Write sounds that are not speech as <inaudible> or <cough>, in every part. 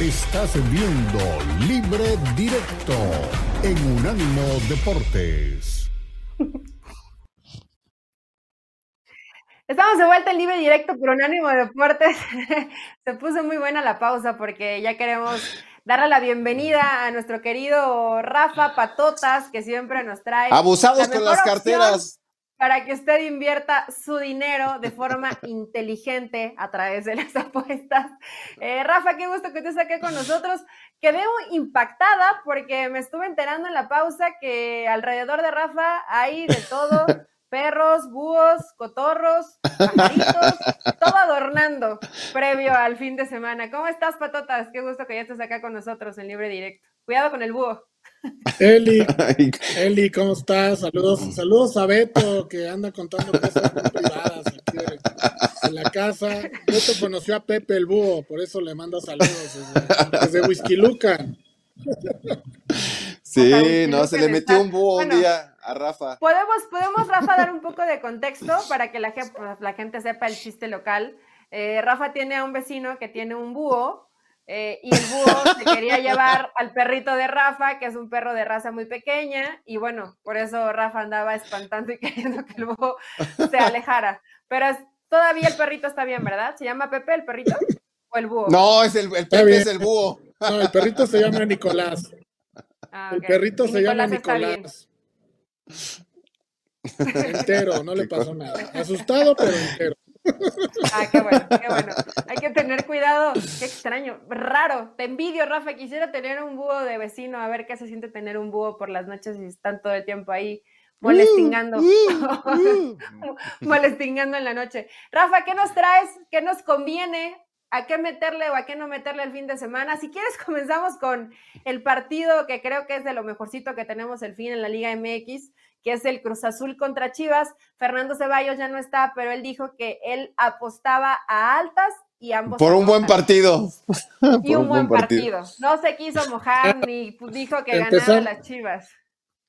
Estás viendo Libre Directo en Unánimo Deportes. Estamos de vuelta en Libre Directo por Unánimo Deportes. <laughs> Se puso muy buena la pausa porque ya queremos darle la bienvenida a nuestro querido Rafa Patotas, que siempre nos trae. Abusados con las carteras para que usted invierta su dinero de forma <laughs> inteligente a través de las apuestas. Eh, Rafa, qué gusto que estés aquí con nosotros. Quedé impactada porque me estuve enterando en la pausa que alrededor de Rafa hay de todo. <laughs> Perros, búhos, cotorros, pajaritos, todo adornando previo al fin de semana. ¿Cómo estás, Patotas? Qué gusto que ya estés acá con nosotros en Libre Directo. Cuidado con el búho. Eli, <laughs> Eli, ¿cómo estás? Saludos, saludos a Beto, que anda contando cosas privadas aquí en la casa. Beto conoció a Pepe el Búho, por eso le manda saludos desde, Whisky Luca. Sí, no, se le metió un búho un día a Rafa. Podemos, podemos, Rafa, dar un poco de contexto para que la, la gente sepa el chiste local. Eh, Rafa tiene a un vecino que tiene un búho eh, y el búho se quería llevar al perrito de Rafa, que es un perro de raza muy pequeña, y bueno, por eso Rafa andaba espantando y <laughs> queriendo que el búho se alejara. Pero todavía el perrito está bien, ¿verdad? ¿Se llama Pepe el perrito o el búho? No, es el, el Pepe es el búho. No, el perrito se llama Nicolás. Ah, el perrito se llama Nicolás. Entero, no le pasó nada. Asustado, pero entero. Ah, qué bueno, qué bueno. Hay que tener cuidado. Qué extraño, raro. Te envidio, Rafa. Quisiera tener un búho de vecino, a ver qué se siente tener un búho por las noches y están todo el tiempo ahí molestingando. <laughs> molestingando en la noche. Rafa, ¿qué nos traes? ¿Qué nos conviene? ¿A qué meterle o a qué no meterle el fin de semana? Si quieres, <laughs> comenzamos con el partido que creo que es de lo mejorcito que tenemos el fin en la Liga MX que es el Cruz Azul contra Chivas. Fernando Ceballos ya no está, pero él dijo que él apostaba a altas y ambos. Por un buen partido. <laughs> Y un, buen partido. No se quiso mojar ni dijo que ganaba las Chivas.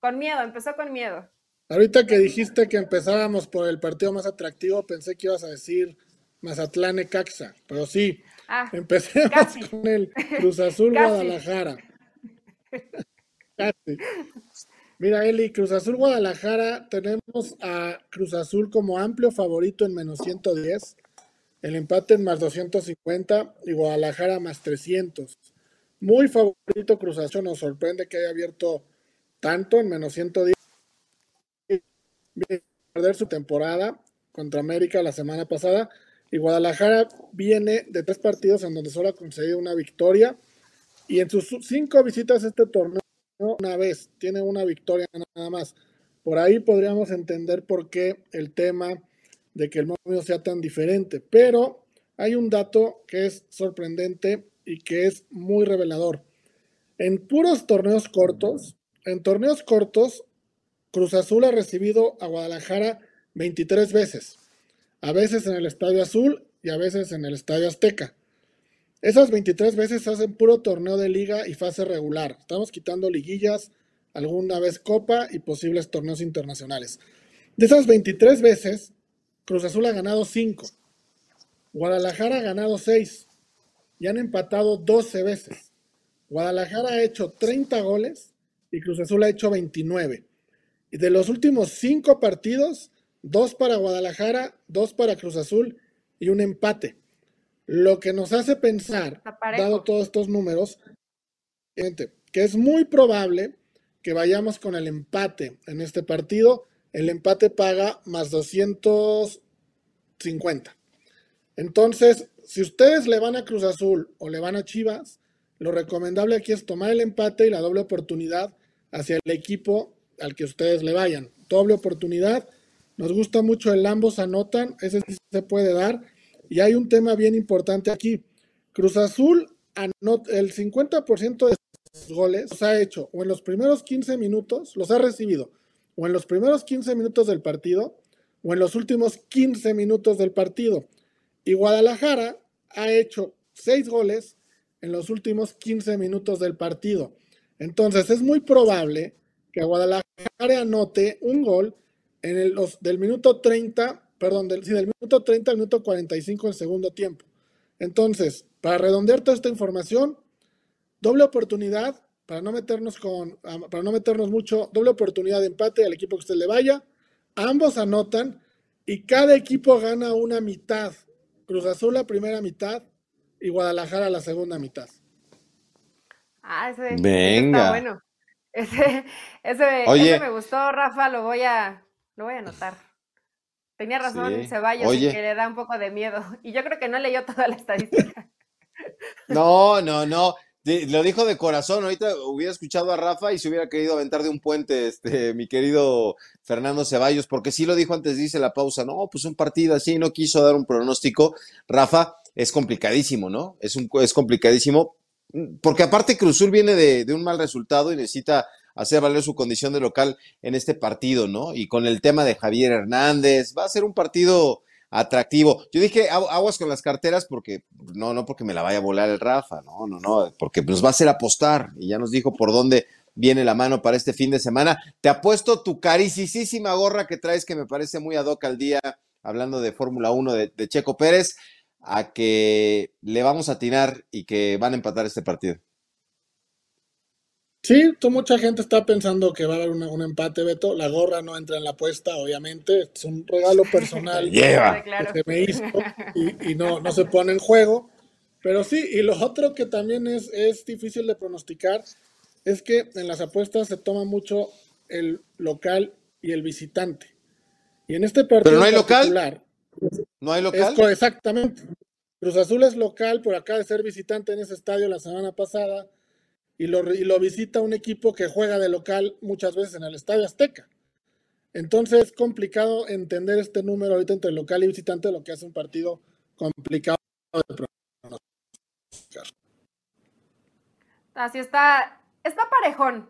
Con miedo, empezó con miedo. Ahorita que dijiste que empezábamos por el partido más atractivo, pensé que ibas a decir Mazatlán Caxa, pero sí, ah, empecemos con el Cruz Azul <laughs> Guadalajara. <laughs> Casi. Mira, Eli, Cruz Azul Guadalajara, tenemos a Cruz Azul como amplio favorito en menos 110, el empate en más 250 y Guadalajara más 300. Muy favorito Cruz Azul, nos sorprende que haya abierto tanto en menos 110. Viene perder su temporada contra América la semana pasada y Guadalajara viene de tres partidos en donde solo ha conseguido una victoria y en sus cinco visitas a este torneo una vez, tiene una victoria nada más. Por ahí podríamos entender por qué el tema de que el momio sea tan diferente, pero hay un dato que es sorprendente y que es muy revelador. En puros torneos cortos, en torneos cortos, Cruz Azul ha recibido a Guadalajara 23 veces, a veces en el Estadio Azul y a veces en el Estadio Azteca. Esas 23 veces hacen puro torneo de liga y fase regular. Estamos quitando liguillas, alguna vez copa y posibles torneos internacionales. De esas 23 veces, Cruz Azul ha ganado 5. Guadalajara ha ganado 6 y han empatado 12 veces. Guadalajara ha hecho 30 goles y Cruz Azul ha hecho 29. Y de los últimos 5 partidos, 2 para Guadalajara, 2 para Cruz Azul y un empate. Lo que nos hace pensar, dado todos estos números, que es muy probable que vayamos con el empate en este partido. El empate paga más 250. Entonces, si ustedes le van a Cruz Azul o le van a Chivas, lo recomendable aquí es tomar el empate y la doble oportunidad hacia el equipo al que ustedes le vayan. Doble oportunidad. Nos gusta mucho el ambos anotan, ese sí se puede dar. Y hay un tema bien importante aquí. Cruz Azul, el 50% de sus goles los ha hecho o en los primeros 15 minutos, los ha recibido, o en los primeros 15 minutos del partido, o en los últimos 15 minutos del partido. Y Guadalajara ha hecho 6 goles en los últimos 15 minutos del partido. Entonces es muy probable que Guadalajara anote un gol en el, del minuto 30 perdón, del, del minuto 30 al minuto 45 del segundo tiempo. Entonces, para redondear toda esta información, doble oportunidad, para no meternos con, para no meternos mucho, doble oportunidad de empate al equipo que usted le vaya. Ambos anotan y cada equipo gana una mitad. Cruz Azul la primera mitad y Guadalajara la segunda mitad. Ah, ese, Venga. está bueno. <laughs> Ese, ese, me gustó, Rafa, lo voy a, lo voy a anotar. Tenía razón Ceballos que le da un poco de miedo. <laughs> Y yo creo que no leyó toda la estadística. <laughs> No, no, no. Lo dijo de corazón. Ahorita hubiera escuchado a Rafa y se hubiera querido aventar de un puente, este, mi querido Fernando Ceballos, porque sí lo dijo antes, dice la pausa. No, pues un partido así, no quiso dar un pronóstico. Rafa, es complicadísimo, ¿no? Es, un, es complicadísimo. Porque aparte Cruzul viene de, de un mal resultado y necesita hacer valer su condición de local en este partido, ¿no? Y con el tema de Javier Hernández, va a ser un partido atractivo. Yo dije aguas con las carteras porque no, no porque me la vaya a volar el Rafa, no, no, no, porque nos va a hacer apostar y ya nos dijo por dónde viene la mano para este fin de semana. Te apuesto tu carísima gorra que traes que me parece muy ad hoc al día, hablando de Fórmula 1 de, de Checo Pérez, a que le vamos a atinar y que van a empatar este partido. Sí, tú, mucha gente está pensando que va a haber un empate, Beto. La gorra no entra en la apuesta, obviamente. Es un regalo personal <laughs> que me hizo y, no, no se pone en juego. Pero sí, y lo otro que también es, es difícil de pronosticar es que en las apuestas se toma mucho el local y el visitante. Y en este partido. Pero no hay local. No hay local. exactamente. Cruz Azul es local por acá de ser visitante en ese estadio la semana pasada y lo, visita un equipo que juega de local muchas veces en el Estadio Azteca. Entonces es complicado entender este número ahorita entre local y visitante, lo que hace un partido complicado de Así está, está parejón.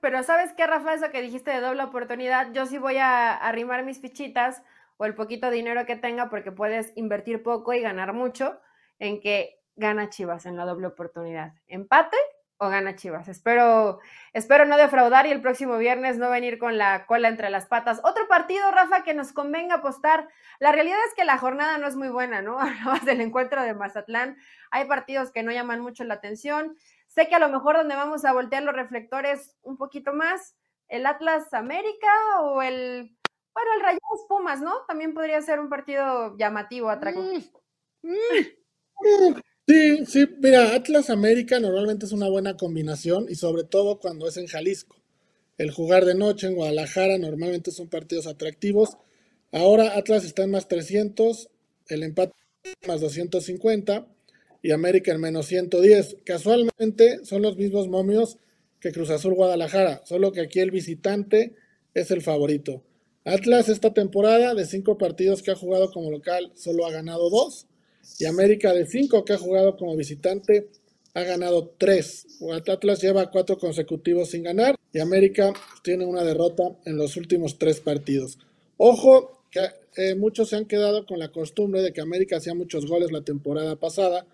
Pero ¿sabes qué, Rafa? Eso que dijiste de doble oportunidad, yo sí voy a arrimar mis fichitas o el poquito dinero que tenga porque puedes invertir poco y ganar mucho en que gana Chivas en la doble oportunidad. Empate o gana Chivas. Espero, espero no defraudar y el próximo viernes no venir con la cola entre las patas. Otro partido, Rafa, que nos convenga apostar. La realidad es que la jornada no es muy buena, ¿no? <laughs> Hablabas del encuentro de Mazatlán. Hay partidos que no llaman mucho la atención. Sé que a lo mejor donde vamos a voltear los reflectores un poquito más, el Atlas América o el, bueno, el Rayados Pumas, ¿no? También podría ser un partido llamativo, atractivo. Mm, mm, mm. <laughs> Sí, sí, mira, Atlas América normalmente es una buena combinación y sobre todo cuando es en Jalisco. El jugar de noche en Guadalajara normalmente son partidos atractivos. Ahora Atlas está en más 300, el empate más 250 y América en menos 110. Casualmente son los mismos momios que Cruz Azul Guadalajara, solo que aquí el visitante es el favorito. Atlas esta temporada de cinco partidos que ha jugado como local solo ha ganado dos y América de cinco que ha jugado como visitante ha ganado tres. Atlas lleva cuatro consecutivos sin ganar y América tiene una derrota en los últimos tres partidos. Ojo que eh, muchos se han quedado con la costumbre de que América hacía muchos goles la temporada pasada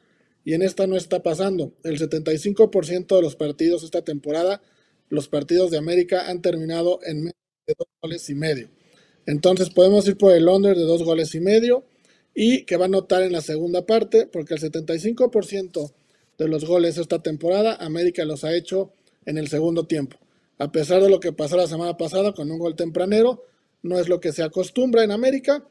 y en esta no está pasando. El 75% de los partidos esta temporada, los partidos de América han terminado en menos de dos goles y medio. Entonces podemos ir por el under de dos goles y medio y que va a notar en la segunda parte, porque el 75% de los goles esta temporada América los ha hecho en el segundo tiempo. A pesar de lo que pasó la semana pasada con un gol tempranero, no es lo que se acostumbra en América.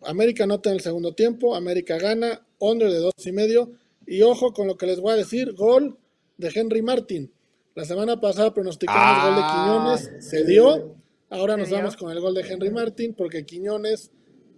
América nota en el segundo tiempo, América gana, under de dos y medio, y ojo con lo que les voy a decir, gol de Henry Martin. La semana pasada pronosticamos el gol de ah. Quiñones, se dio, ahora nos vamos con el gol de Henry Martin porque Quiñones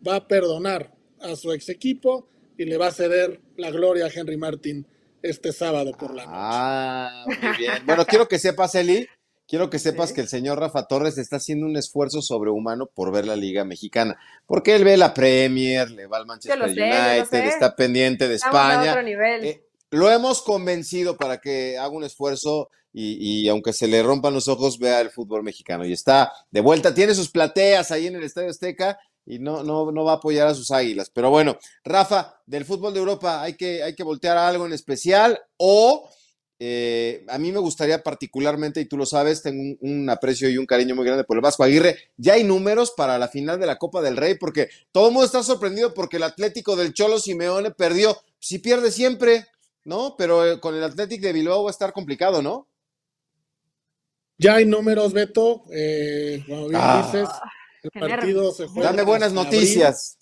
va a perdonar a su ex equipo y le va a ceder la gloria a Henry Martin este sábado por la noche. Ah, muy bien. Bueno, quiero que sepas, Eli, quiero que sepas que el señor Rafa Torres está haciendo un esfuerzo sobrehumano por ver la Liga Mexicana, porque él ve la Premier, le va al Manchester United, está pendiente de España. Eh, lo hemos convencido para que haga un esfuerzo y, y, aunque se le rompan los ojos, vea el fútbol mexicano. Y está de vuelta, tiene sus plateas ahí en el Estadio Azteca y no, no, no va a apoyar a sus águilas. Pero bueno, Rafa, del fútbol de Europa hay que, hay que voltear a algo en especial o eh, a mí me gustaría particularmente, y tú lo sabes, tengo un, aprecio y un cariño muy grande por el Vasco Aguirre. Ya hay números para la final de la Copa del Rey, porque todo el mundo está sorprendido porque el Atlético del Cholo Simeone perdió. Si pierde siempre, ¿no? Pero eh, con el Athletic de Bilbao va a estar complicado, ¿no? Ya hay números, Beto. Eh, como bien Ah. dices, el Qué partido nervios. se juega. Dame buenas noticias.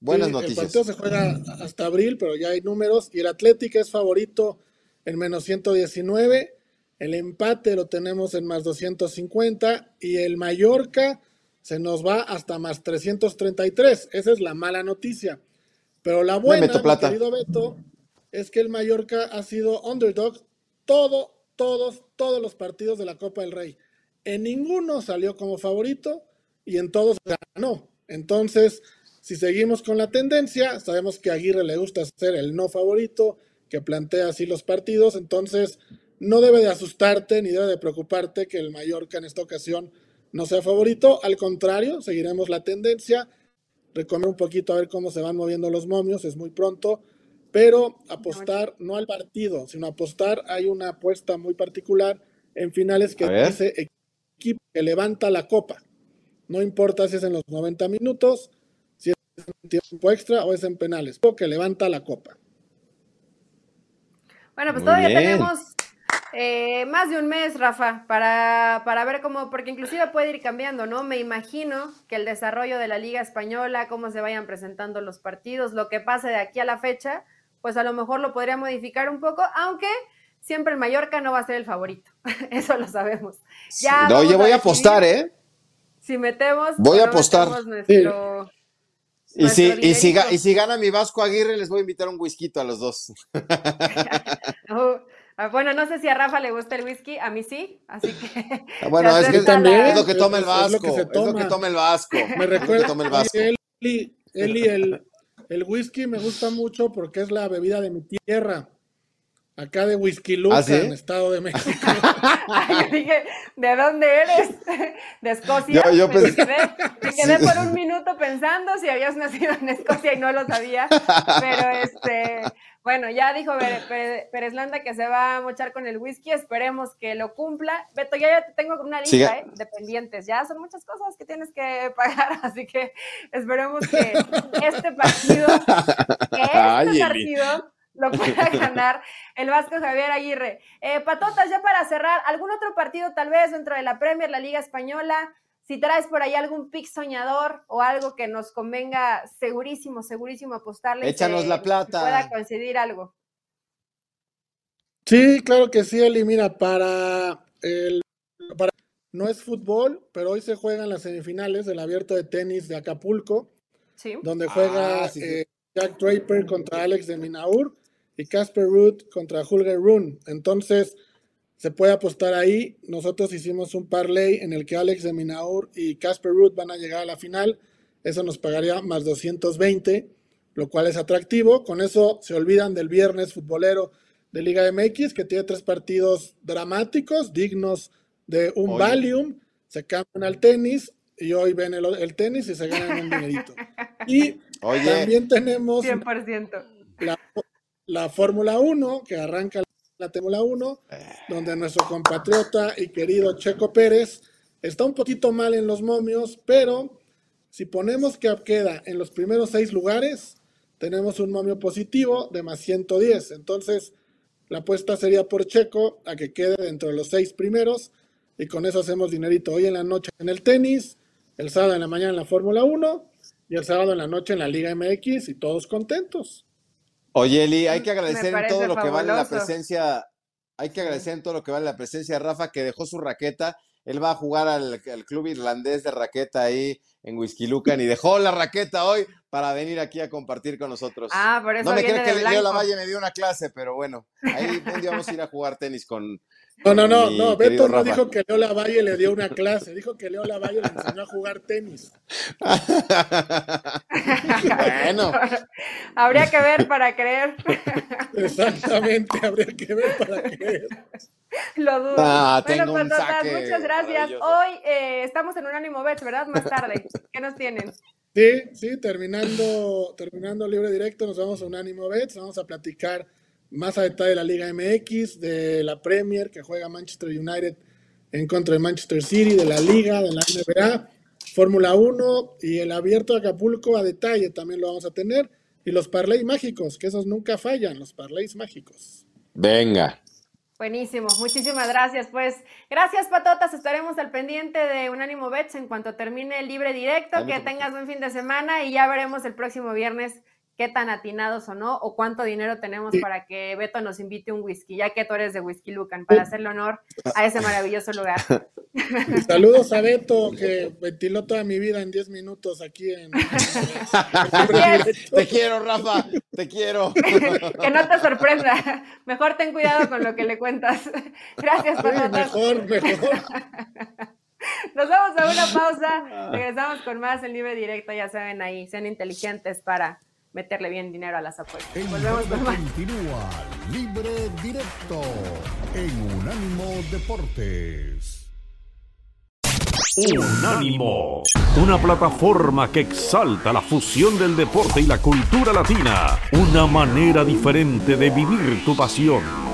Buenas Sí, El noticias. partido se juega hasta abril, pero ya hay números. Y el Atlético es favorito en menos 119. El empate lo tenemos en más 250. Y el Mallorca se nos va hasta más 333. Esa es la mala noticia. Pero la buena, meto mi plata. querido Beto, es que el Mallorca ha sido underdog todo, todos, todos los partidos de la Copa del Rey. En ninguno salió como favorito y en todos ganó. Entonces, si seguimos con la tendencia, sabemos que a Aguirre le gusta ser el no favorito, que plantea así los partidos, entonces no debe de asustarte ni debe de preocuparte que el Mallorca en esta ocasión no sea favorito, al contrario, seguiremos la tendencia, recomiendo un poquito a ver cómo se van moviendo los momios, es muy pronto, pero apostar no al partido, sino apostar, hay una apuesta muy particular en finales que dice equipo que levanta la copa. No importa si es en los 90 minutos, si es en tiempo extra o es en penales, o que levanta la copa. Bueno, pues Muy todavía bien. tenemos eh, más de un mes, Rafa, para, para ver cómo, porque inclusive puede ir cambiando, ¿no? Me imagino que el desarrollo de la Liga Española, cómo se vayan presentando los partidos, lo que pase de aquí a la fecha, pues a lo mejor lo podría modificar un poco, aunque siempre el Mallorca no va a ser el favorito, <laughs> eso lo sabemos. Ya No, Oye, voy a decidir apostar, ¿eh? Si metemos... Voy a apostar. Nuestro, Y si, y, si, y gana mi Vasco Aguirre, les voy a invitar un whisky a los dos. <laughs> Oh, ah, bueno, no sé si a Rafa le gusta el whisky, a mí sí, así que... Ah, Bueno, es que también. es lo que toma el Es- es lo Vasco. que Es lo que toma. el Vasco. Me recuerda, toma el Vasco. Eli, Eli, el, el whisky me gusta mucho porque es la bebida de mi tierra. Acá de Whisky Lucan, ¿Ah, sí? Estado de México. <laughs> Ay, yo dije, ¿de dónde eres? ¿De Escocia? Yo- yo me, pensé- quedé, me quedé por un minuto pensando si habías nacido en Escocia y no lo sabía. Pero este, bueno, ya dijo Pérez Landa que se va a mochar con el whisky. Esperemos que lo cumpla. Beto, ya, ya te tengo una lista. ¿eh? de pendientes. Ya son muchas cosas que tienes que pagar. <laughs> Así que esperemos que este partido, que este Ay, partido lo <laughs> pueda ganar el Vasco Javier Aguirre. Eh, Patotas, ya para cerrar, ¿algún otro partido tal vez dentro de la Premier, la Liga Española? Si traes por ahí algún pick soñador o algo que nos convenga segurísimo, segurísimo apostarle. Échanos que- la que plata. pueda coincidir algo. Sí, claro que sí, Eli. Mira, para el. Para, no es fútbol, pero hoy se juegan las semifinales del abierto de tenis de Acapulco, Sí. donde juega Ah, sí, sí. eh, Jack Draper contra Alex de Minaur y Casper Ruud contra Holger Rune. Entonces, se puede apostar ahí. Nosotros hicimos un parlay en el que Alex de Minaur y Casper Ruud van a llegar a la final. Eso nos pagaría más 220, lo cual es atractivo. Con eso se olvidan del viernes futbolero de Liga MX, que tiene tres partidos dramáticos, dignos de un Oye. Valium. Se cambian al tenis y hoy ven el, el tenis y se ganan un dinerito. <laughs> Y Oye, también tenemos 100%. la, la Fórmula 1, que arranca la Fórmula 1, donde nuestro compatriota y querido Checo Pérez está un poquito mal en los momios, pero si ponemos que queda en los primeros seis lugares, tenemos un momio positivo de más 110. Entonces, la apuesta sería por Checo a que quede dentro de los seis primeros y con eso hacemos dinerito hoy en la noche en el tenis, el sábado en la mañana en la Fórmula 1 y el sábado en la noche en la Liga MX y todos contentos. Oye, Eli, hay que Me agradecer en todo lo que vale la presencia, hay que agradecer en todo lo que vale la presencia de Rafa, que dejó su raqueta. Él va a jugar al, al club irlandés de raqueta ahí en Whisky Lucan y dejó la raqueta hoy para venir aquí a compartir con nosotros. Ah, por eso no me viene de que Leo blanco. Lavalle me dio una clase, pero bueno, ahí un día vamos a ir a jugar tenis con. No, no, no, no, Beto no Rafa. dijo que Leo Lavalle le dio una clase, dijo que Leo Lavalle le enseñó a jugar tenis. bueno, <laughs> Habría que ver para creer. Exactamente, habría que ver para qué. <laughs> <laughs> Lo dudo. Ah, bueno, tengo un saque muchas gracias. Hoy eh, estamos en Unánimo Bets, ¿verdad? Más tarde. ¿Qué nos tienen? Sí, sí, terminando, terminando libre directo, nos vamos a Unánimo Bets, vamos a platicar más a detalle de la Liga MX, de la Premier que juega Manchester United en contra de Manchester City, de la Liga, de la NBA, Fórmula 1 y el abierto de Acapulco a detalle también lo vamos a tener. y los parlays mágicos, que esos nunca fallan, los parlays mágicos. Venga. Buenísimo, muchísimas gracias. Pues gracias, Patotas. Estaremos al pendiente de Unánimo Bets en cuanto termine el libre directo. Que tengas buen fin de semana y ya veremos el próximo viernes qué tan atinados o no, o cuánto dinero tenemos para que Beto nos invite un whisky, ya que tú eres de Whisky Lucan, para hacerle honor a ese maravilloso lugar. <laughs> Saludos a Beto, que ventiló toda mi vida en 10 minutos aquí en... <laughs> te quiero, Rafa, te quiero. <laughs> que no te sorprenda. Mejor ten cuidado con lo que le cuentas. Gracias, sí, Mejor, mejor. Nos vamos a una pausa. Regresamos con más en libre directo. Ya saben ahí, sean inteligentes para meterle bien dinero a las apuestas. Volvemos con más. Continúa Libre Directo en Unánimo Deportes. Unánimo, una plataforma que exalta la fusión del deporte y la cultura latina, una manera diferente de vivir tu pasión.